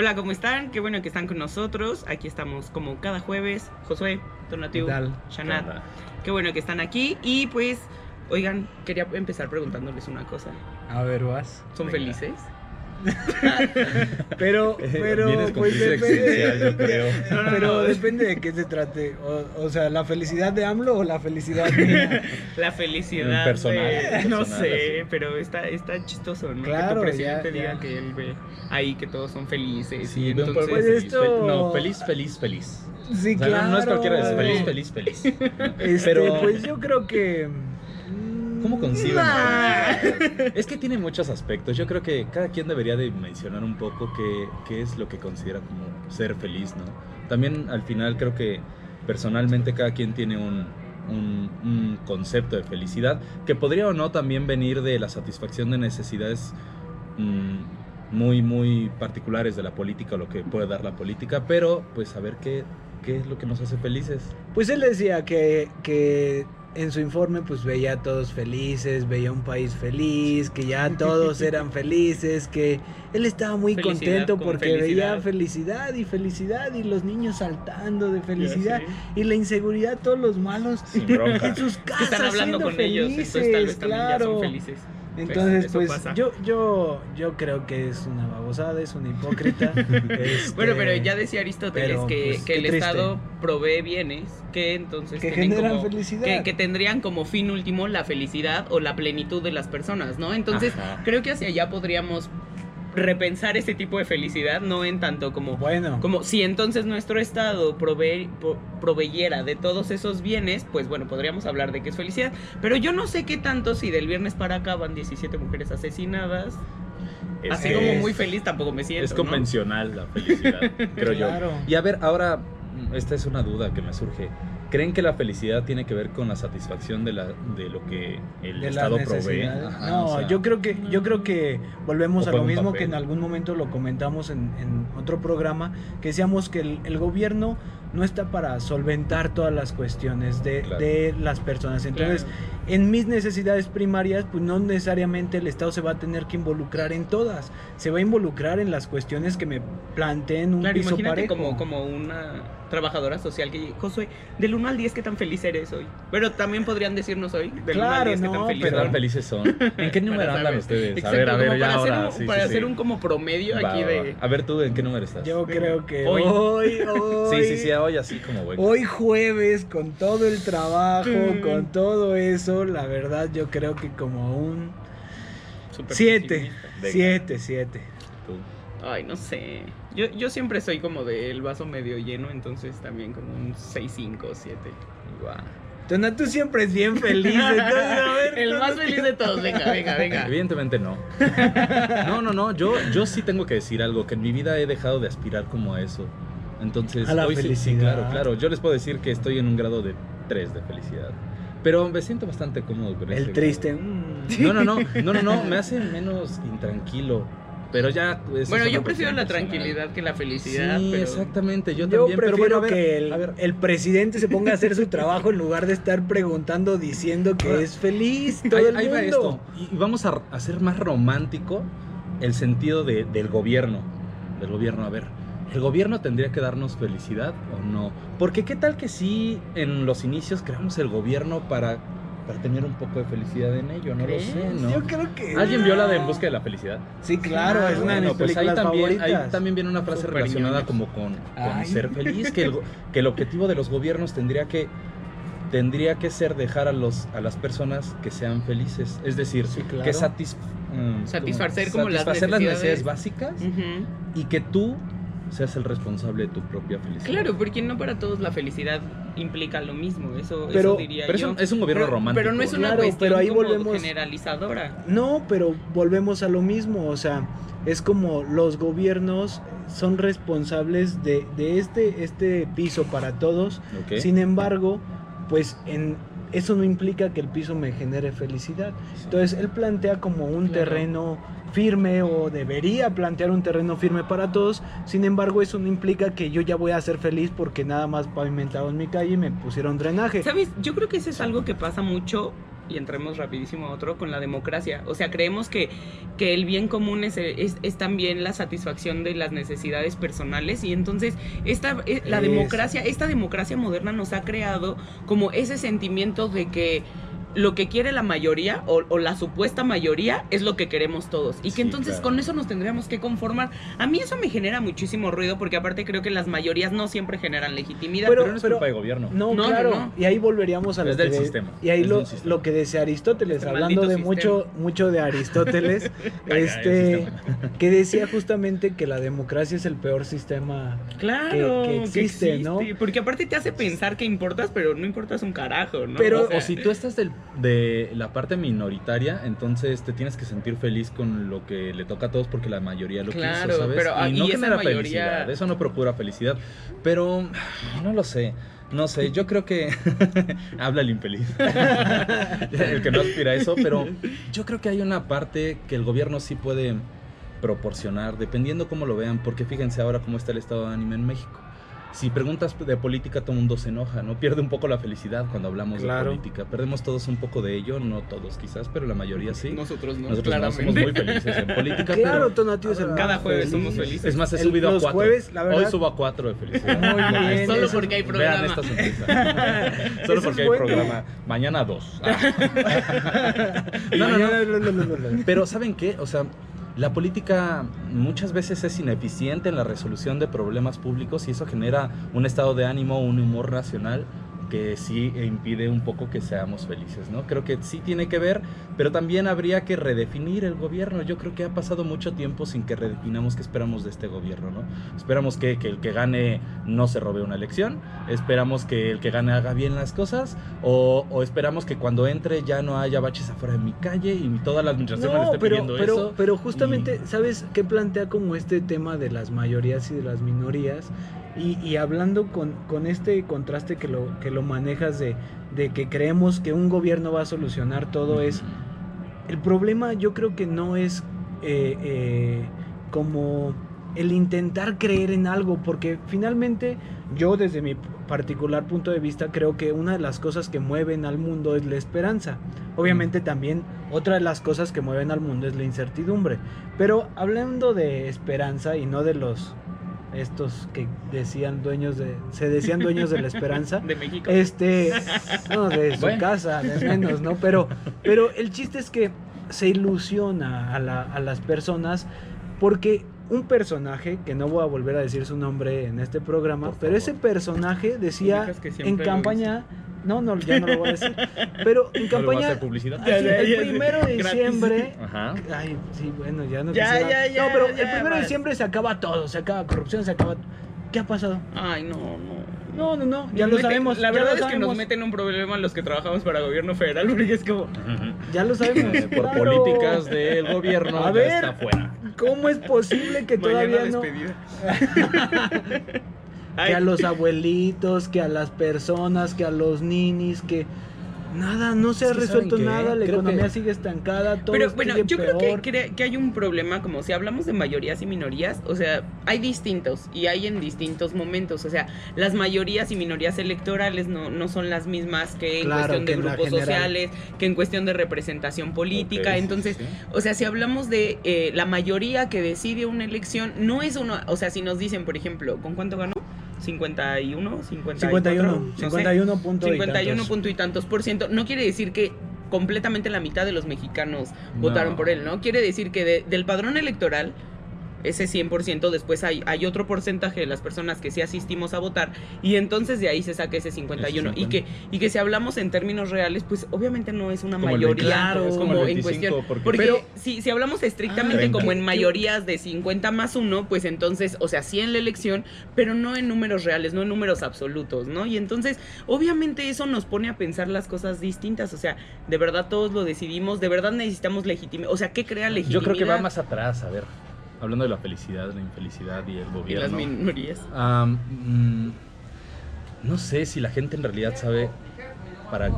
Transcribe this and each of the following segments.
Hola, ¿cómo están? Qué bueno que están con nosotros. Aquí estamos como cada jueves. Josué, Donatiu. Shanat. Qué bueno que están aquí. Y pues, oigan, quería empezar preguntándoles una cosa. A ver, vas. ¿Son Venga. felices? Pero, pero, Vienes con pues existencial, yo creo. No, no, pero no. depende de qué se trate. O, o sea, ¿la felicidad de AMLO o la felicidad mía? La felicidad. Personal, de- No sé, así. pero está, está chistoso, ¿no? que Claro, tu presidente ya- diga ya. que él ve ahí que todos son felices. Sí, y entonces. Pues esto- fel- No, feliz, feliz, feliz. Sí, O sea, claro. no, no es cualquiera, es feliz, feliz, feliz. Este, Pero- pues yo creo que. ¿Cómo conciben? Nah. Es que tiene muchos aspectos. Yo creo que cada quien debería de mencionar un poco qué, qué es lo que considera como ser feliz, ¿no? También al final creo que personalmente cada quien tiene un, un- un concepto de felicidad que podría o no también venir de la satisfacción de necesidades mm, muy, muy particulares de la política o lo que puede dar la política, pero pues a ver qué, qué es lo que nos hace felices. Pues él decía que, que en su informe pues veía a todos felices, veía un país feliz, que ya todos eran felices, que él estaba muy Felicidad contento con porque felicidad. veía felicidad y felicidad y los niños saltando de felicidad y la inseguridad, todos los malos en sus Que casas están hablando siendo con ellos, entonces tal vez también ya son claro. felices. Entonces, Eso pues pasa. yo, yo, yo creo que es una babosada, es una hipócrita. este, Bueno, pero ya decía Aristóteles pero, que, pues, que el triste. Estado provee bienes que entonces que tienen generan como- felicidad. que, que tendrían como fin último la felicidad o la plenitud de las personas, ¿no? Entonces, Ajá. creo que hacia allá podríamos repensar ese tipo de felicidad, no en tanto como bueno, como si entonces nuestro estado prove- pro- proveyera de todos esos bienes, pues bueno, podríamos hablar de que es felicidad. Pero yo no sé qué tanto si del viernes para acá van 17 mujeres Es Así como es- muy feliz tampoco me siento. Es ¿no? convencional la felicidad, creo Claro. yo. Y a ver, ahora, mm, esta es una duda que me surge. ¿Creen que la felicidad tiene que ver con la satisfacción de, la, de lo que el de Estado provee? Ajá, no, o sea, yo creo que yo creo que volvemos a lo mismo papel. que en algún momento lo comentamos en, en otro programa, que decíamos que el, el gobierno no está para solventar todas las cuestiones de, Claro. de las personas. Entonces, Claro. en mis necesidades primarias, pues no necesariamente el Estado se va a tener que involucrar en todas. Se va a involucrar en las cuestiones que me planteen un Claro, piso imagínate parejo. como, como una trabajadora social que Josué, del 1 al 10, ¿qué tan feliz eres hoy? Pero también podrían decirnos hoy, del 1 al Claro, 10, ¿qué no, tan feliz ¿Qué tan felices son? ¿En qué número andan ustedes? Exacto, a ver, a ver, ya para hacer un, sí, para sí, hacer sí. un como promedio Va, aquí va, de... A ver, tú, ¿en qué número estás? Yo creo que Hoy. hoy, hoy, Sí, sí, sí, hoy así como bueno. Hoy jueves, con todo el trabajo, Mm. con todo eso, la verdad yo creo que como un súper 7, pesimista. Venga. 7, 7. Tú. Ay, no sé. Yo, yo siempre soy como del vaso medio lleno, entonces también como un 6, 5, 7. Guau. Tona, tú siempre es bien feliz, entonces, a ver, El más feliz de todos, venga, venga, venga. Evidentemente no. No, no, no. Yo, yo sí tengo que decir algo, que en mi vida he dejado de aspirar como a eso. Entonces, A la hoy sí- sí, felicidad. claro, claro. Yo les puedo decir que estoy en un grado de 3 de felicidad. Pero me siento bastante cómodo con El triste. mm. No, no, no, no, no, no, me hace menos intranquilo. Pero ya. pues, Bueno, yo prefiero la personal. tranquilidad que la felicidad. Sí, pero... exactamente. Yo, Yo, también. pero prefiero bueno, a ver, que el, a ver. el presidente se ponga a hacer su trabajo en lugar de estar preguntando, diciendo que Ahora, es feliz todo ahí, el ahí mundo. va esto. Y, y vamos a hacer más romántico el sentido de- del gobierno. Del gobierno, a ver. ¿El gobierno tendría que darnos felicidad o no? Porque qué tal que sí en los inicios creamos el gobierno para, para tener un poco de felicidad en ello, no ¿Crees? lo sé, ¿no? Yo creo que ¿Alguien vio la de En. Busca de la Felicidad? Sí, claro, es una de mis Bueno, pues ahí también, favoritas. ahí también viene una frase relacionada como con, ser feliz, que el, go- que el objetivo de los gobiernos tendría que tendría que ser dejar a los a las personas que sean felices, es decir, Sí, claro. que mm, Satisfacer como como las satisfacer las necesidades. necesidades básicas y que tú seas el responsable de tu propia felicidad. Claro, porque no para todos la felicidad implica lo mismo, eso, Pero- eso diría Pero es yo. un, es un gobierno pero, romántico. pero no es una Claro, cuestión pero ahí como volvemos- generalizadora. No, pero volvemos a lo mismo, o sea, es como los gobiernos son responsables de, de este, este piso para todos, sin embargo, pues en eso no implica que el piso me genere felicidad. Entonces él plantea como un Claro. terreno firme o debería plantear un terreno firme para todos, sin embargo eso no implica que yo ya voy a ser feliz porque nada más pavimentaron mi calle y me pusieron drenaje. ¿Sabes? Yo creo que eso es algo que pasa mucho y entremos rapidísimo a otro, con la democracia. O sea, creemos que, que el bien común es, es, es también la satisfacción de las necesidades personales y entonces esta, eh, la Es- democracia, esta democracia moderna nos ha creado como ese sentimiento de que lo que quiere la mayoría o, o la supuesta mayoría es lo que queremos todos. Y que Sí, entonces claro. con eso nos tendríamos que conformar. A mí eso me genera muchísimo ruido porque aparte creo que las mayorías no siempre generan legitimidad. Pero- Pero no es culpa de gobierno. No, claro. no. Y ahí volveríamos a lo Es que del de- sistema. Y ahí Es lo, del sistema. lo que decía Aristóteles, Este hablando de sistema. mucho, mucho de Aristóteles, este, que decía justamente que la democracia es el peor sistema. Claro, que- que existe, ¿no? Porque aparte te hace pensar que importas, pero no importas un carajo, ¿no? Pero- O sea, O si tú estás del- de la parte minoritaria, entonces te tienes que sentir feliz con lo que le toca a todos porque la mayoría lo Claro, quiso, ¿sabes? pero, ah, y no y esa genera mayoría- felicidad, eso no procura felicidad. Pero no lo sé, no sé, yo creo que habla el infeliz, el que no aspira a eso, pero yo creo que hay una parte que el gobierno sí puede proporcionar, dependiendo cómo lo vean, porque fíjense ahora cómo está el estado de ánimo en México. Si preguntas de política, todo el mundo se enoja, ¿no? Pierde un poco la felicidad cuando hablamos Claro. de política. Perdemos todos un poco de ello, no todos quizás, pero la mayoría sí. nosotros no, Nosotros no somos muy felices en política. Claro, pero- Tonatio es el Cada más jueves feliz. somos felices. Es más, he El- subido a los cuatro. jueves, la verdad- Hoy subo a cuatro de felicidad. Muy bien, Solo eso- porque hay Vean programa. esta sonrisa. Solo Eso porque es hay bueno. programa. Mañana dos. Ah. No, no, no. Pero ¿saben qué? O sea, la política muchas veces es ineficiente en la resolución de problemas públicos y eso genera un estado de ánimo, un humor nacional que sí impide un poco que seamos felices, ¿no? Creo que sí tiene que ver, pero también habría que redefinir el gobierno. Yo creo que ha pasado mucho tiempo sin que redefinamos qué esperamos de este gobierno, ¿no? Esperamos que, que el que gane no se robe una elección, esperamos que el que gane haga bien las cosas, o, o esperamos que cuando entre ya no haya baches afuera de mi calle y toda la administración me No, esté pero, pidiendo pero, eso. pero justamente, y- ¿sabes qué plantea como este tema de las mayorías y de las minorías? Y, y hablando con, con este contraste que lo, que lo manejas de, de que creemos que un gobierno va a solucionar todo, es el problema yo creo que no es eh, eh, como el intentar creer en algo, porque finalmente yo desde mi particular punto de vista creo que una de las cosas que mueven al mundo es la esperanza. Obviamente también otra de las cosas que mueven al mundo es la incertidumbre. Pero hablando de esperanza y no de los estos que decían dueños de se decían dueños de la esperanza, De México. este, no, de su Bueno. casa, de menos, ¿no? Pero, pero el chiste es que se ilusiona a, la- a las personas porque un personaje, que no voy a volver a decir su nombre en este programa, Por pero favor. ese personaje decía en campaña, no, no, ya no lo voy a decir, pero en ¿No campaña, hacer publicidad? así, el primero de diciembre, Ajá. Ay, sí, bueno, ya no Ya, quisiera- ya, ya, No, pero ya, el primero de diciembre se acaba todo, se acaba corrupción, se acaba... ¿Qué ha pasado? Ay, no, no. No, no, no, ya Nos lo mete- sabemos. La verdad es que nos meten un problema los que trabajamos para gobierno federal, porque es como. Ya lo sabemos. Eh, Por claro. políticas del gobierno A ver. está fuera. ¿Cómo es posible que todavía mañana no... despedida. Que a los abuelitos, que a las personas, que a los ninis, que... Nada, no se ha que resuelto nada, la Creo economía que- sigue estancada, todo Pero bueno, sigue yo creo que, cre- que hay un problema, como si hablamos de mayorías y minorías, o sea, hay distintos y hay en distintos momentos, o sea, las mayorías y minorías electorales no, no son las mismas que en Claro, cuestión que de grupos sociales, que en cuestión de representación política, entonces, sí. o sea, si hablamos de eh, la mayoría que decide una elección, no es uno, o sea, si nos dicen, por ejemplo, ¿con cuánto ganó? 51, 54, 51, no sé. 51 punto y 51 tantos. punto y tantos por ciento. No quiere decir que completamente la mitad de los mexicanos No. votaron por él, ¿no? Quiere decir que de- del padrón electoral, ese 100%, después hay, hay otro porcentaje de las personas que sí asistimos a votar y entonces de ahí se saca ese 51. Ese Y, que, y que si hablamos en términos reales, pues obviamente no es una Como mayoría 25, es como en 25, cuestión. porque- Porque Pero- si, si hablamos estrictamente Ah, como ¿qué- en mayorías de 50 más 1, pues entonces, o sea, sí en la elección, pero no en números reales, no en números absolutos, ¿no? Y entonces, obviamente eso nos pone a pensar las cosas distintas, o sea, de verdad todos lo decidimos, de verdad necesitamos legitimidad, o sea, ¿qué crea legitimidad? Yo creo que va más atrás, a ver. Hablando de la felicidad, la infelicidad y el Y las gobierno. minorías. Mm, no sé si la gente en realidad sabe para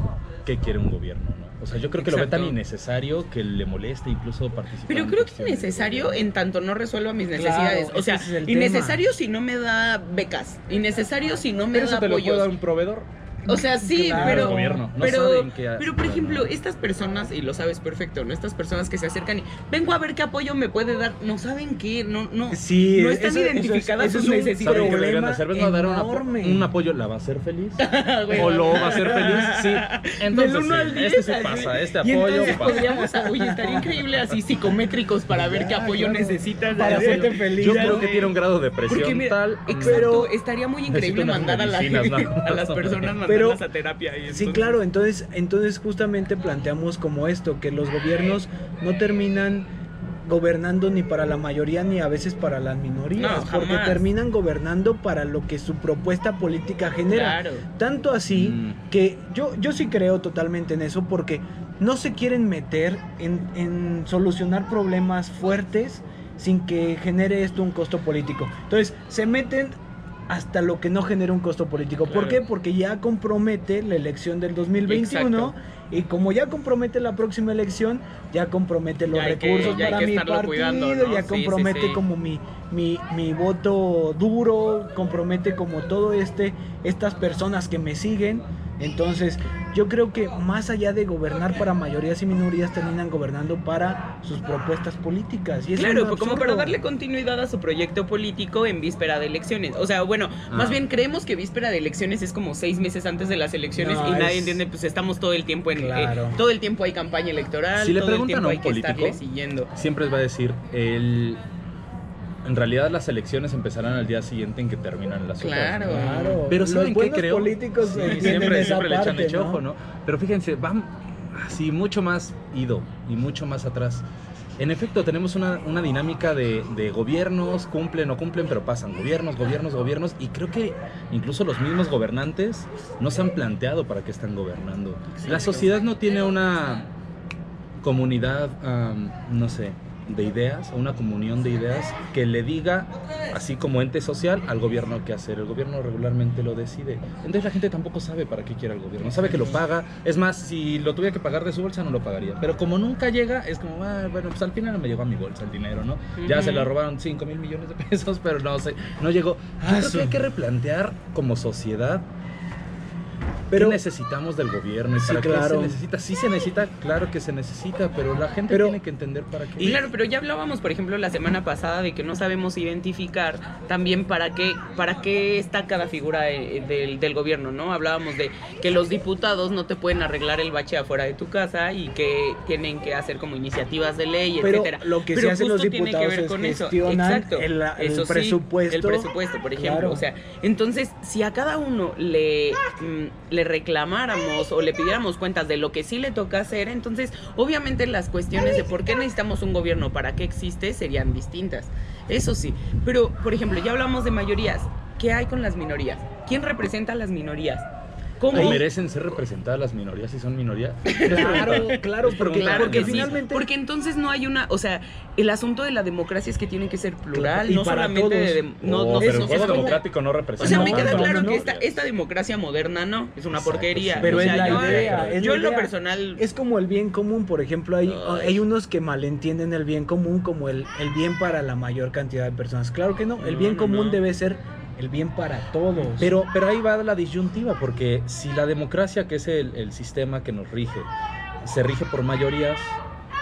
qué quiere un gobierno, ¿no? O sea, yo creo que lo ve tan innecesario que le molesta incluso participar. Pero creo que es cuestiones de necesario gobierno. en tanto no resuelva mis necesidades. es o sea, es innecesario si no me da becas. Innecesario si no me Pero da eso te lo puede dar un proveedor. O sea, sí, Claro. pero. Gobierno. No pero, saben qué pero, por ejemplo, estas personas, y lo sabes perfecto, ¿no? Estas personas que se acercan y vengo a ver qué apoyo me puede dar, no saben qué, no, no. Sí, no están eso- eso es- identificadas eso sus es un necesidades. ¿Saben qué deberían problema hacer? Vengo a dar un, apo- enorme. un apoyo. ¿La va a hacer feliz? Güey, ¿O lo va a hacer feliz? Sí. Entonces, Del uno sí, al diez, este sí así. pasa. Este Y apoyo entonces pasa. podríamos, oye, estaría increíble así psicométricos para ver qué Ya, apoyo claro. necesitas. Para hacerte feliz. Yo creo que tiene un grado de presión Porque mira, tal. exacto, Pero- estaría muy increíble mandar a, la, a las personas Pero- a terapia. y Sí, claro, entonces, entonces justamente planteamos como esto, que los gobiernos no terminan gobernando ni para la mayoría ni a veces para las minorías, No, porque terminan gobernando para lo que su propuesta política genera. Claro. Tanto así Mm. que yo, yo sí creo totalmente en eso porque no se quieren meter en, en solucionar problemas fuertes sin que genere esto un costo político. Entonces, se meten hasta lo que no genera un costo político. ¿Por qué? Porque ya compromete la elección del 2021 Exacto. y como ya compromete la próxima elección, ya compromete los Ya hay que- recursos para mi partido, cuidando, ¿no? ya Sí, sí, compromete sí. como mi, mi, mi voto duro, compromete como todo este, estas personas que me siguen. Entonces, yo creo que más allá de gobernar para mayorías y minorías, terminan gobernando para sus propuestas políticas. Y es Claro, pues como para darle continuidad a su proyecto político en víspera de elecciones. O sea, bueno, más Ah. bien creemos que víspera de elecciones es como seis meses antes de las elecciones No, y nadie es- entiende, pues estamos todo el tiempo en... eh, Claro. todo el tiempo hay campaña electoral, Si le todo el preguntan tiempo a hay un que político, estarle siguiendo. Siempre les va a decir, el... en realidad las elecciones empezarán al día siguiente en que terminan las otras. Claro. ¿no? Claro. Pero los ¿saben qué creo? políticos Sí, siempre, esa siempre le echan ese ojo, ¿no? Pero fíjense, van así mucho más ido y mucho más atrás. En efecto, tenemos una, una dinámica de, de gobiernos, cumplen o cumplen, pero pasan gobiernos, gobiernos, gobiernos, y creo que incluso los mismos gobernantes no se han planteado para qué están gobernando. La sociedad no tiene una comunidad, am, no sé, de ideas, o una comunión de ideas que le diga, así como ente social, al gobierno qué hacer. El gobierno regularmente lo decide. Entonces la gente tampoco sabe para qué quiere el gobierno. Sabe que lo paga. Es más, si lo tuviera que pagar de su bolsa, no lo pagaría. Pero como nunca llega, es como, ah, bueno, pues al final me llegó a mi bolsa el dinero, ¿no? Ya se lo robaron 5 mil millones de pesos, pero no sé, no llegó. Yo Ah, creo que hay que replantear como sociedad Pero- ¿Qué necesitamos del gobierno? ¿Y Sí, para qué claro. se necesita? Sí se necesita, claro que se necesita, pero la gente Pero- tiene que entender para qué. Y claro, pero ya hablábamos, por ejemplo, la semana pasada de que no sabemos identificar también para qué, para qué está cada figura eh, del, del gobierno, ¿no? Hablábamos de que los diputados no te pueden arreglar el bache afuera de tu casa y que tienen que hacer como iniciativas de ley, Pero etcétera. lo que Pero sí hacen los justo tiene que diputados ver es con eso. Exacto. el- el Eso sí, presupuesto. el presupuesto, por ejemplo. Claro. O sea, entonces, si a cada uno le, mm, le reclamáramos o le pidiéramos cuentas de lo que sí le toca hacer, entonces, obviamente las cuestiones de por qué necesitamos un gobierno, para qué existe, serían distintas. Eso sí. Pero, por ejemplo, ya hablamos de mayorías. ¿Qué hay con las minorías? ¿Quién representa a las minorías? ¿Cómo? ¿O merecen ser representadas las minorías si son minorías? Claro, claro, porque, Claro porque que sí, finalmente porque entonces no hay una, o sea, el asunto de la democracia es que tiene que ser plural, Claro, y no para solamente de, todos. de- no, Oh, no, pero no- el juego democrático no representa. o sea, me queda claro no, que esta, esta democracia moderna no, es una Exacto, porquería. sí. Pero o es la yo, idea, es yo la en lo personal es como el bien común, por ejemplo, hay, Ay. hay unos que malentienden el bien común como el, el bien para la mayor cantidad de personas. Claro que no, el No, bien no, común no. debe ser el bien para todos. Pero, pero ahí va la disyuntiva, porque si la democracia, que es el, el sistema que nos rige, se rige por mayorías,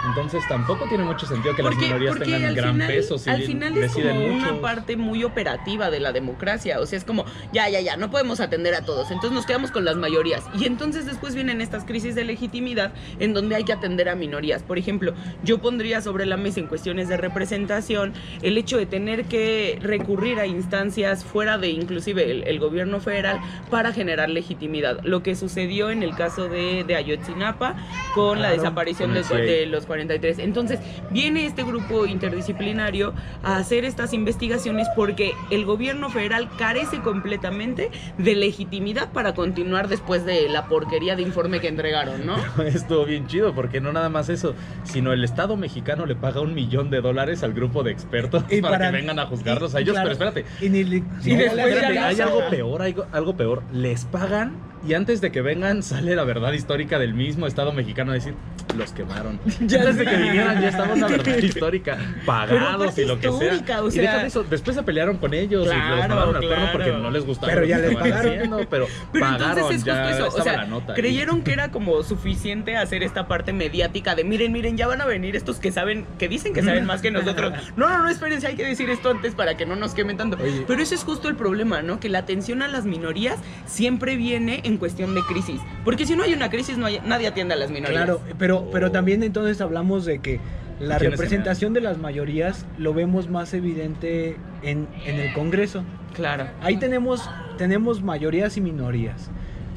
entonces tampoco tiene mucho sentido que las minorías tengan gran final, peso si al final es deciden como una parte muy operativa de la democracia. O sea, es como, ya, ya, ya, no podemos atender a todos. Entonces nos quedamos con las mayorías. Y entonces después vienen estas crisis de legitimidad en donde hay que atender a minorías. Por ejemplo, yo pondría sobre la mesa en cuestiones de representación el hecho de tener que recurrir a instancias fuera de inclusive el, el gobierno federal para generar legitimidad. Lo que sucedió en el caso de, de Ayotzinapa con la desaparición de, de los 43. Entonces, viene este grupo interdisciplinario a hacer estas investigaciones porque el gobierno federal carece completamente de legitimidad para continuar después de la porquería de informe que entregaron, ¿no? Estuvo bien chido, porque no nada más eso, sino el Estado mexicano le paga un millón de dólares al grupo de expertos Y para, para- que vengan a juzgarlos a ellos. claro, pero espérate, Y, ni li- Y no, después la- ya espérate, la- hay algo peor, hay algo, algo peor. Les pagan y antes de que vengan sale la verdad histórica del mismo Estado mexicano a decir, los quemaron. Ya antes de que vinieran ya una verdad histórica, pagados y lo que sea. y deja de eso, después se pelearon con ellos y los mandaron al claro. porque no les gustaba Pero lo que ya les pagaron. haciendo, pero, Pero pagaron, entonces es justo ya eso, o sea, la nota. ahí. creyeron que era como suficiente hacer esta parte mediática de miren, miren, ya van a venir estos que saben, que dicen que saben más que nosotros. No, no, no, espérense, hay que decir esto antes para que no nos quemen tanto. Oye. Pero ese es justo el problema, ¿no? Que la atención a las minorías siempre viene en cuestión de crisis. Porque si no hay una crisis, no hay, nadie atiende a las minorías. Claro, pero, pero también entonces hablamos de que la ¿Quiénes representación de las mayorías lo vemos más evidente en, en el Congreso. Claro. Ahí tenemos, tenemos mayorías y minorías.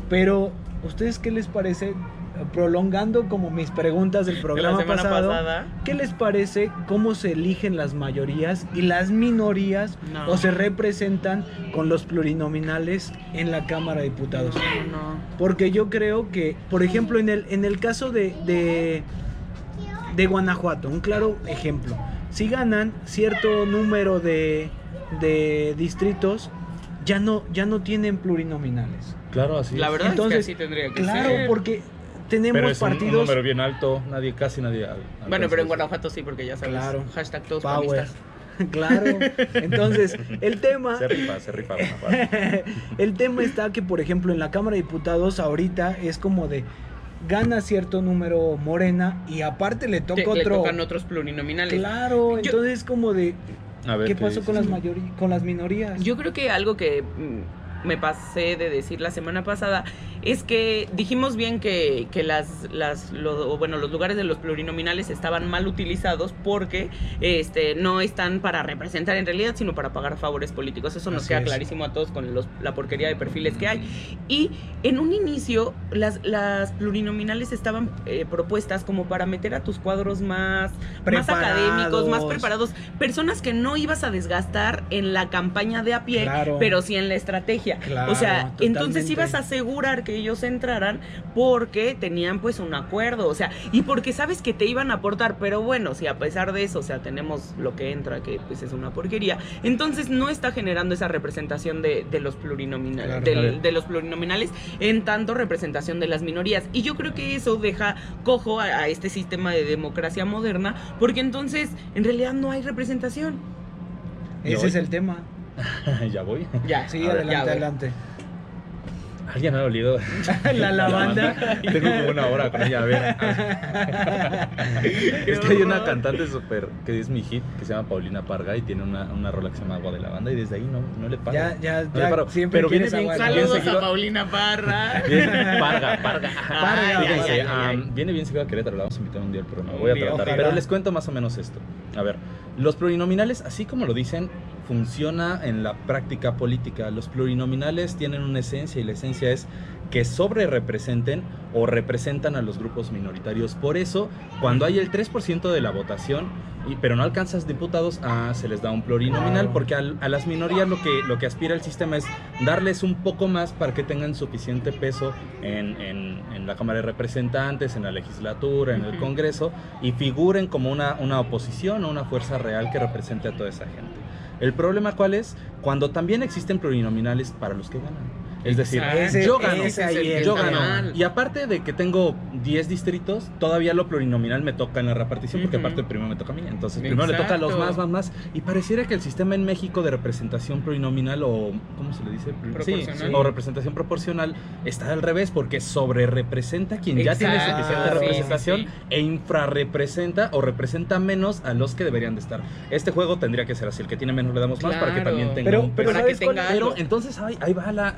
Pero, ¿ustedes qué les parece? Prolongando como mis preguntas del programa pasado, pasada. ¿qué les parece cómo se eligen las mayorías y las minorías No. o se representan con los plurinominales en la Cámara de Diputados? No, no. Porque yo creo que, por ejemplo, en el, en el caso de, de, de Guanajuato, un claro ejemplo, si ganan cierto número de, de distritos, ya no, ya no tienen plurinominales. Claro, así La es. verdad Entonces, es que así tendría que Claro, ser. porque tenemos Pero es un- un, partidos... número bien alto, nadie, casi nadie. al- Bueno, pero en eso. Guanajuato sí, porque ya sabes. Claro. Hashtag todos panistas. Claro. Entonces, el tema... Se rifa, se rifa Guanajuato. el tema está que, por ejemplo, en la Cámara de Diputados ahorita es como de gana cierto número Morena y aparte le toca Que le otro. tocan otros plurinominales. Claro, Yo- entonces como de A ver, ¿qué pasó con las con las minorías? Yo creo que algo que mm, me pasé de decir la semana pasada es que dijimos bien que, que las, las lo- bueno, los lugares de los plurinominales estaban mal utilizados porque este, no están para representar en realidad, sino para pagar favores políticos. Eso nos Así queda es. clarísimo a todos con los- la porquería de perfiles que hay. Y en un inicio, las, las plurinominales estaban eh, propuestas como para meter a tus cuadros más, más académicos, más preparados, personas que no ibas a desgastar en la campaña de a pie, Claro. pero sí en la estrategia. Claro, o sea, entonces ibas a asegurar que ellos entraran porque tenían pues un acuerdo, o sea, y porque sabes que te iban a aportar, pero bueno, si a pesar de eso, o sea, tenemos lo que entra, que pues es una porquería, entonces no está generando esa representación de, de los plurinominales, Claro. de los plurinominales en tanto representación de las minorías. Y yo creo que eso deja cojo a, a este sistema de democracia moderna, porque entonces en realidad no hay representación. Ese es el tema. ya voy. Ya, Sí, A ver, adelante, ya, adelante. Alguien ha olido. la lavanda. Tengo como una hora con ella, a ver. es que hay una cantante súper que es mi hit, que se llama Paulina Parga y tiene una, una rola que se llama Agua de Lavanda y desde ahí no, no le paro. Ya, ya, No le ya. paro. Siempre Pero viene bien Saludos seguido. a Paulina Parra. Bien, Parga, Parga. Parga, Fíjense, ay, ay, ay. am, viene bien seguido a Querétaro, la vamos a invitar un día al programa. Voy a tratar. ojalá. Pero les cuento más o menos esto. A ver, los plurinominales, así como lo dicen, funciona en la práctica política. Los plurinominales tienen una esencia y la esencia es que sobre representen o representan a los grupos minoritarios. Por eso, cuando hay el 3% de la votación, y, pero no alcanzas diputados, ah, se les da un plurinominal, porque al- a las minorías lo que, lo que aspira el sistema es darles un poco más para que tengan suficiente peso en, en- en la Cámara de Representantes, en la legislatura, en el. Congreso, y figuren como una, una oposición o una fuerza real que represente a toda esa gente. El problema cuál es? Cuando también existen plurinominales para los que ganan. Es decir. Ese- yo gano, ese ahí es. yo gano. Y aparte de que tengo 10 distritos, todavía lo plurinominal me toca en la repartición, porque Ujú. aparte primero me toca a mí. Entonces primero le toca a los más, más, más. Y pareciera que el sistema en México de representación plurinominal o, ¿cómo se le dice? Sí, o representación proporcional está al revés, porque sobre representa a quien ya tiene suficiente representación sí, sí. e infrarrepresenta o representa menos a los que deberían de estar. Este juego tendría que ser así, el que tiene menos le damos más para que también tenga Pero- un pero para que ¿sabes cuál- tenga Pero entonces ahí, ahí va la,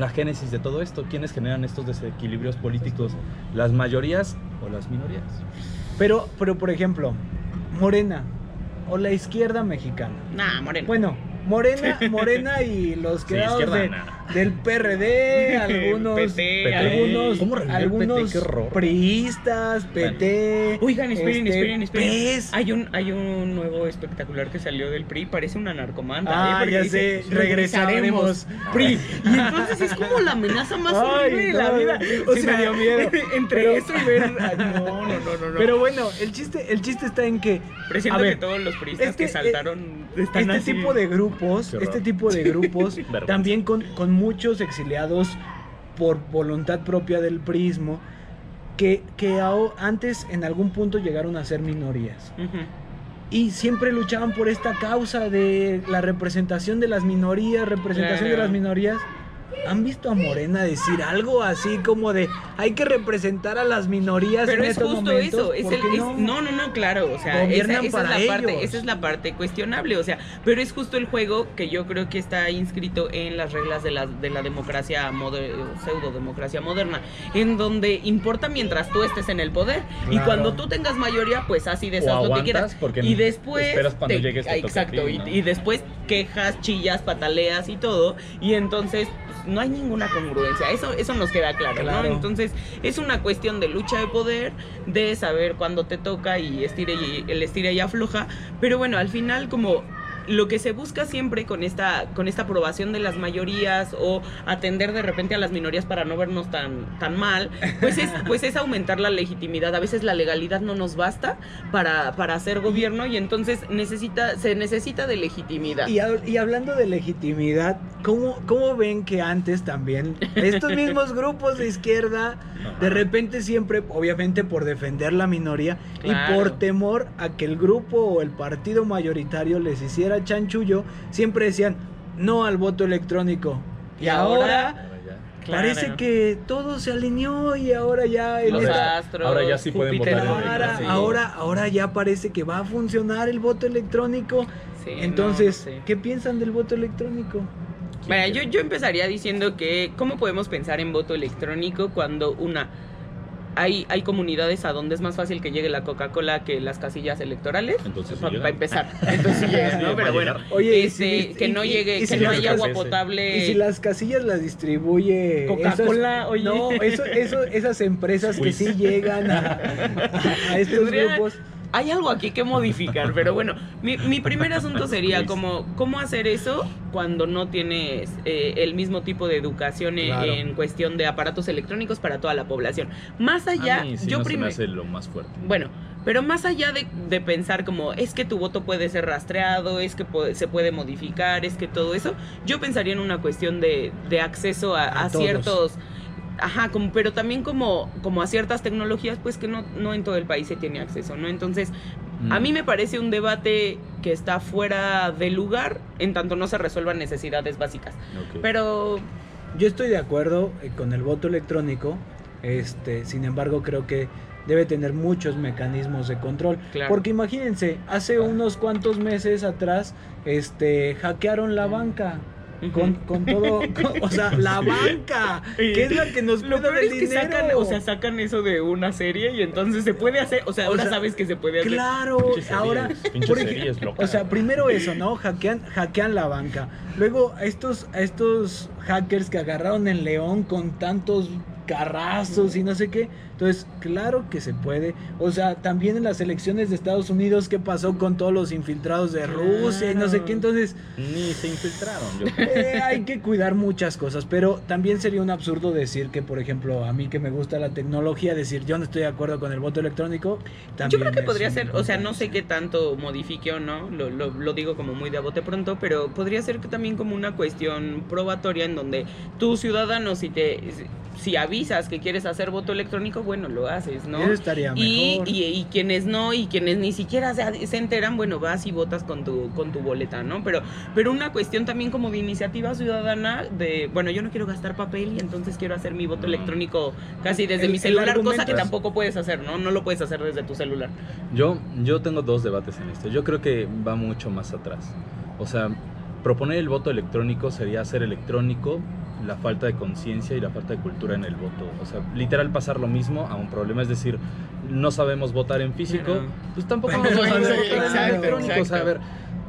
la génesis de todo esto. ¿Quiénes generan estos desequilibrios políticos? ¿Las mayorías o las minorías? Pero, pero por ejemplo, Morena o la izquierda mexicana. Nah, moreno. Bueno, Morena, Morena y los Sí, izquierda, de- nada. Del PRD, algunos, PT, algunos, ¿Cómo revivió el algunos PT? Priistas, PT. Oigan, esperen, este, esperen, esperen. PES. Hay un, hay un nuevo espectacular que salió del PRI, parece una narcomanta. Ah, ¿eh? Porque ya dice, sé, regresaremos. PRI. Y entonces es como la amenaza más horrible de la vida. sí me dio miedo. entre Pero- eso y ver. ay, no, no, no, no. no. Pero bueno, el chiste, el chiste está en que Presiento a ver, que todos los priistas este- que saltaron están este así. tipo de grupos, este tipo de grupos también con, con muchos exiliados por voluntad propia del prismo, que, que antes en algún punto llegaron a ser minorías. Ujú. Y siempre luchaban por esta causa de la representación de las minorías, representación de las minorías. ¿Han visto a Morena decir algo así como de hay que representar a las minorías Pero en es estos justo momentos? eso, es ¿Por el, es- no? no? no, no, claro, o sea, esa, Gobiernan esa para es la parte, esa es la parte cuestionable, o sea, pero es justo el juego que yo creo que está inscrito en las reglas de la, de la democracia moder- pseudo democracia moderna, en donde importa mientras tú estés en el poder y cuando tú tengas mayoría, pues así deshaz lo que quieras. Y después esperas cuando te- llegues te toque a exacto ti, y- ¿no? y, después quejas, chillas, pataleas y todo y entonces no hay ninguna congruencia. Eso eso nos queda claro, Claro. ¿no? Entonces es una cuestión de lucha de poder, de saber cuándo te toca y estire y el estira y afloja, pero bueno, al final como lo que se busca siempre con esta con esta aprobación de las mayorías o atender de repente a las minorías para no vernos tan tan mal, pues es pues es aumentar la legitimidad. A veces la legalidad no nos basta para para hacer gobierno y entonces necesita se necesita de legitimidad. Y, hab- y hablando de legitimidad, ¿cómo, ¿cómo ven que antes también estos mismos grupos de izquierda, de repente siempre, obviamente por defender la minoría y por temor a que el grupo o el partido mayoritario les hiciera chanchullo, siempre decían no al voto electrónico. Y, Y ahora. Claro. parece que todo se alineó y ahora ya en los esta- astros, ahora ya sí pueden votar Ahora, sí. ahora, ahora ya parece que va a funcionar el voto electrónico. Sí, Entonces, no. ¿qué piensan del voto electrónico? Mira, yo, yo empezaría diciendo que cómo podemos pensar en voto electrónico cuando una hay, hay comunidades a donde es más fácil que llegue la Coca-Cola que las casillas electorales. Entonces sí Para empezar. Entonces sí llega, Sí, ¿no? Pero bueno. Oye, y si- que no llegue, y que si no haya agua potable. Y si las casillas las distribuye Coca-Cola, oye. no, eso, eso, esas empresas que sí llegan a, a- a estos Tendría- grupos. Hay algo aquí que modificar, pero bueno, mi, mi primer asunto sería Luis. como, ¿cómo hacer eso cuando no tienes eh, el mismo tipo de educación en, Claro. en cuestión de aparatos electrónicos para toda la población? Más allá, A mí sí yo no primero... hace lo más fuerte. Bueno, pero más allá de, de pensar como es que tu voto puede ser rastreado, es que puede- se puede modificar, es que todo eso, yo pensaría en una cuestión de, de acceso a, A a todos. Ajá, como, pero también como, como a ciertas tecnologías, pues que no, no en todo el país se tiene acceso, ¿no? Entonces, a Mm. mí me parece un debate que está fuera de lugar en tanto no se resuelvan necesidades básicas. Pero Yo estoy de acuerdo eh, con el voto electrónico, este, sin embargo creo que debe tener muchos mecanismos de control. Claro. Porque imagínense, hace unos cuantos meses atrás, este, hackearon la banca. Con, con todo, con- o sea, la banca, que es la que nos Lo cuida peor es que dinero. sacan, o sea, sacan eso de una serie y entonces se puede hacer, o sea, O ahora sea, sabes que se puede hacer. Claro, Pinches ahora, series, pinches por ej- series locas. o sea, primero eso, ¿no? Hackean, hackean la banca. Luego a estos, a estos hackers que agarraron en León con tantos carrazos y no sé qué. Entonces, claro que se puede. O sea, también en las elecciones de Estados Unidos, ¿qué pasó con todos los infiltrados de Rusia y no sé qué? Entonces, Ni se infiltraron. Yo eh, hay que cuidar muchas cosas, pero también sería un absurdo decir que, por ejemplo, a mí que me gusta la tecnología, decir yo no estoy de acuerdo con el voto electrónico. Yo también creo que podría ser, o sea, no sé qué tanto modifique o no, lo, lo, lo digo como muy de a bote pronto, pero podría ser que también como una cuestión probatoria en donde tú, ciudadano, si te si avisas que quieres hacer voto electrónico, bueno, lo haces, ¿no? Eso estaría Y, mejor. y, y quienes no, y quienes ni siquiera se, se enteran, bueno, vas y votas con tu, con tu boleta, ¿no? Pero, pero una cuestión también como de iniciativa ciudadana, de, bueno, yo no quiero gastar papel y entonces quiero hacer mi voto electrónico casi desde El- mi el celular, cosa que tampoco puedes hacer, ¿no? No lo puedes hacer desde tu celular. Yo, yo tengo dos debates en esto. Yo creo que va mucho más atrás. O sea, proponer el voto electrónico sería hacer electrónico la falta de conciencia y la falta de cultura en el voto. O sea, literal pasar lo mismo a un problema. Es decir, no sabemos votar en físico, pues tampoco vamos a saber votar en electrónico. O sea, a ver,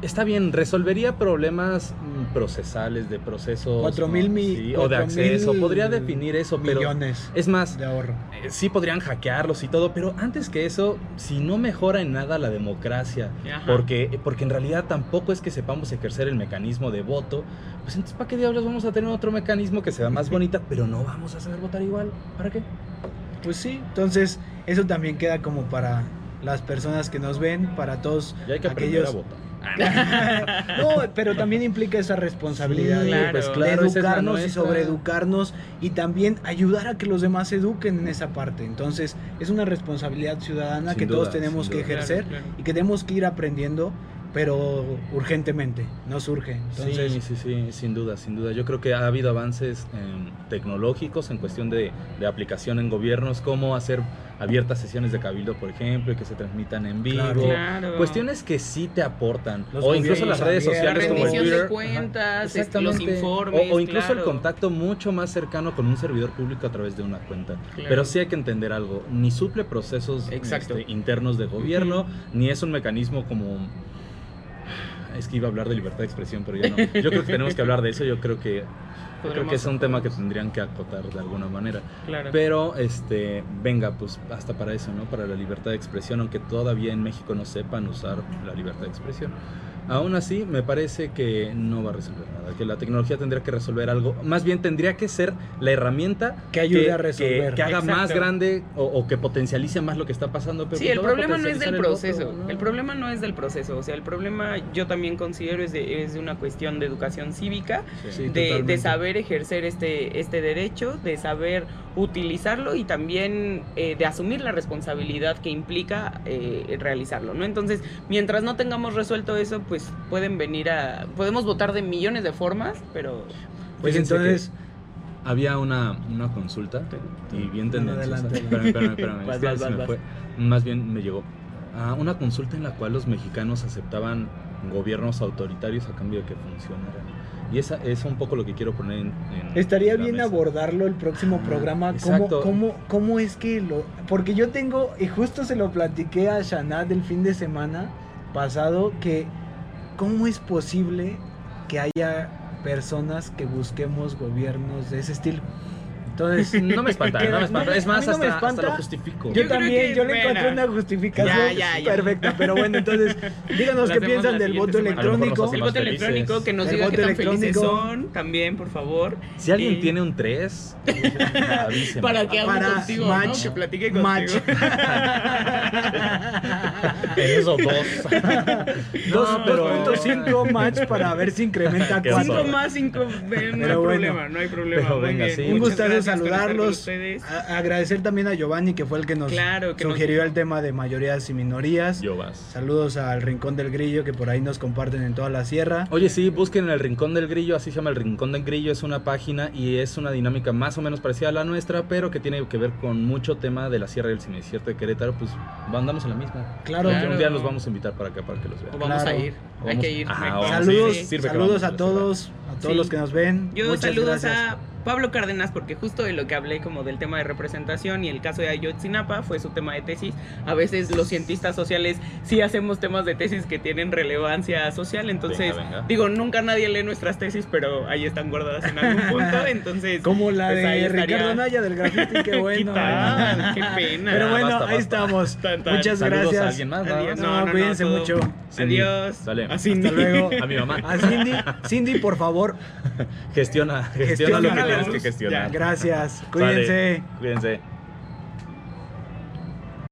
está bien, resolvería problemas mm, procesales, de procesos. Cuatro ¿no? mil mi- Sí, o de acceso. Podría definir eso, pero... millones Es más, de ahorro. eh, sí podrían hackearlos y todo, pero antes que eso, si no mejora en nada la democracia, Ajá. porque, porque en realidad tampoco es que sepamos ejercer el mecanismo de voto, pues entonces ¿para qué diablos vamos a tener otro mecanismo que sea más bonita, pero no vamos a saber votar igual? ¿Para qué? Pues sí, entonces eso también queda como para las personas que nos ven, para todos Ya hay que aprender aquellos a votar. no, pero también implica esa responsabilidad Sí, de- claro. pues de es educarnos y sobreeducarnos y también ayudar a que los demás se eduquen en esa parte. Entonces, es una responsabilidad ciudadana Sin que duda, todos tenemos que duda. ejercer Claro, claro. y que tenemos que ir aprendiendo, pero urgentemente, no surge. Entonces, sí, sí, sí, sin duda, sin duda. Yo creo que ha habido avances em, tecnológicos en cuestión de, de aplicación en gobiernos, como hacer abiertas sesiones de cabildo, por ejemplo, y que se transmitan en vivo. Claro. Cuestiones que sí te aportan. Los o incluso las redes abiertos. La sociales como rendición Twitter. de cuentas, este, Exactamente. los informes. O, o incluso el contacto mucho más cercano con un servidor público a través de una cuenta. Claro. Pero sí hay que entender algo, ni suple procesos Exacto. este, internos de gobierno, ni es un mecanismo como... Es que iba a hablar de libertad de expresión, pero ya no. Yo creo que tenemos que hablar de eso, yo creo que, creo que es un tema que tendrían que acotar de alguna manera. Claro. Pero, este, venga, pues hasta para eso, ¿no? Para la libertad de expresión, aunque todavía en México no sepan usar la libertad de expresión. Aún así, me parece que no va a resolver nada, que la tecnología tendría que resolver algo, más bien tendría que ser la herramienta que ayude que, a resolver. que- que haga Exacto. más grande o, o que potencialice más lo que está pasando. pero Sí, el problema no es del el proceso. voto, ¿no? El problema no es del proceso. O sea, el problema yo también considero es de, es de una cuestión de educación cívica, Sí. Sí. de, de saber ejercer este, este derecho, de saber utilizarlo y también eh, de asumir la responsabilidad que implica eh, realizarlo, ¿no? Entonces, mientras no tengamos resuelto eso, pues pueden venir a... Podemos votar de millones de formas, pero... Pues entonces, que había una, una consulta y bien tendenciosa. Espérame, espérame, espérame, Vas, vas, vas, me fue. Más bien me llegó. Ah, una consulta en la cual los mexicanos aceptaban gobiernos autoritarios a cambio de que funcionaran. Y esa es un poco lo que quiero poner en. en Estaría bien mesa. abordarlo el próximo Ah, programa. ¿Cómo, exacto. cómo, ¿Cómo es que lo.? Porque yo tengo, y justo se lo platiqué a Shanad el fin de semana pasado, que ¿cómo es posible que haya personas que busquemos gobiernos de ese estilo? Entonces. No me espanta, no me espanta. Es más, no hasta, hasta espanta. lo justifico. Yo, Yo también, yo le encontré una justificación ya, ya, ya. perfecta, pero bueno, entonces díganos qué piensan del voto semana. Electrónico. El voto felices. electrónico, que nos El diga qué voto tan felices electrónico. son, también, por favor. Si alguien Y- tiene un 3, avíseme. Para que hable Para contigo, match, ¿no? Que platique match. contigo. En esos dos. Dos- No, pero- 2.5 match para ver si incrementa Qué cuatro. oso. Cinco más cinco, ven, no hay problema, no hay problema. Pero venga, sí. Un gustazo saludarlos. A- agradecer también a Giovanni que fue el que nos Claro, que sugirió el tema de mayorías y minorías. Yo vas. Saludos al Rincón del Grillo que por ahí nos comparten en toda la sierra. Oye, sí, busquen en el Rincón del Grillo, así se llama el Rincón del Grillo, es una página y es una dinámica más o menos parecida a la nuestra, pero que tiene que ver con mucho tema de la Sierra del Semicierto de Querétaro, pues andamos en la misma. Claro. Un día Claro. los vamos a invitar para acá para que los O vean. vamos Claro. a ir. O Hay vamos- que ir. Ajá, vamos, Saludos, sí, saludos vamos a todos, a todos Sí. los que nos ven. Yo Muchas saludos gracias. a Pablo Cárdenas porque justo de lo que hablé como del tema de representación y el caso de Ayotzinapa fue su tema de tesis. A veces los cientistas sociales sí hacemos temas de tesis que tienen relevancia social, entonces Venga, venga. digo, nunca nadie lee nuestras tesis, pero ahí están guardadas en algún punto, entonces Como la pues ahí de estaría. Ricardo Naya del grafiti, qué bueno. ¿Qué tal? Qué pena. Pero bueno, Basta, ahí estamos. Tan, tan. Muchas Saludos gracias. a alguien más, nada Adiós. más. No, cuídense todo. mucho. Cindy, Adiós. dale. A Cindy. Hasta luego. A mi mamá. A Cindy, Cindy, por favor, Gestiona, gestiona lo que Gestiona la tienes que gracias. Cuídense. Cuídense.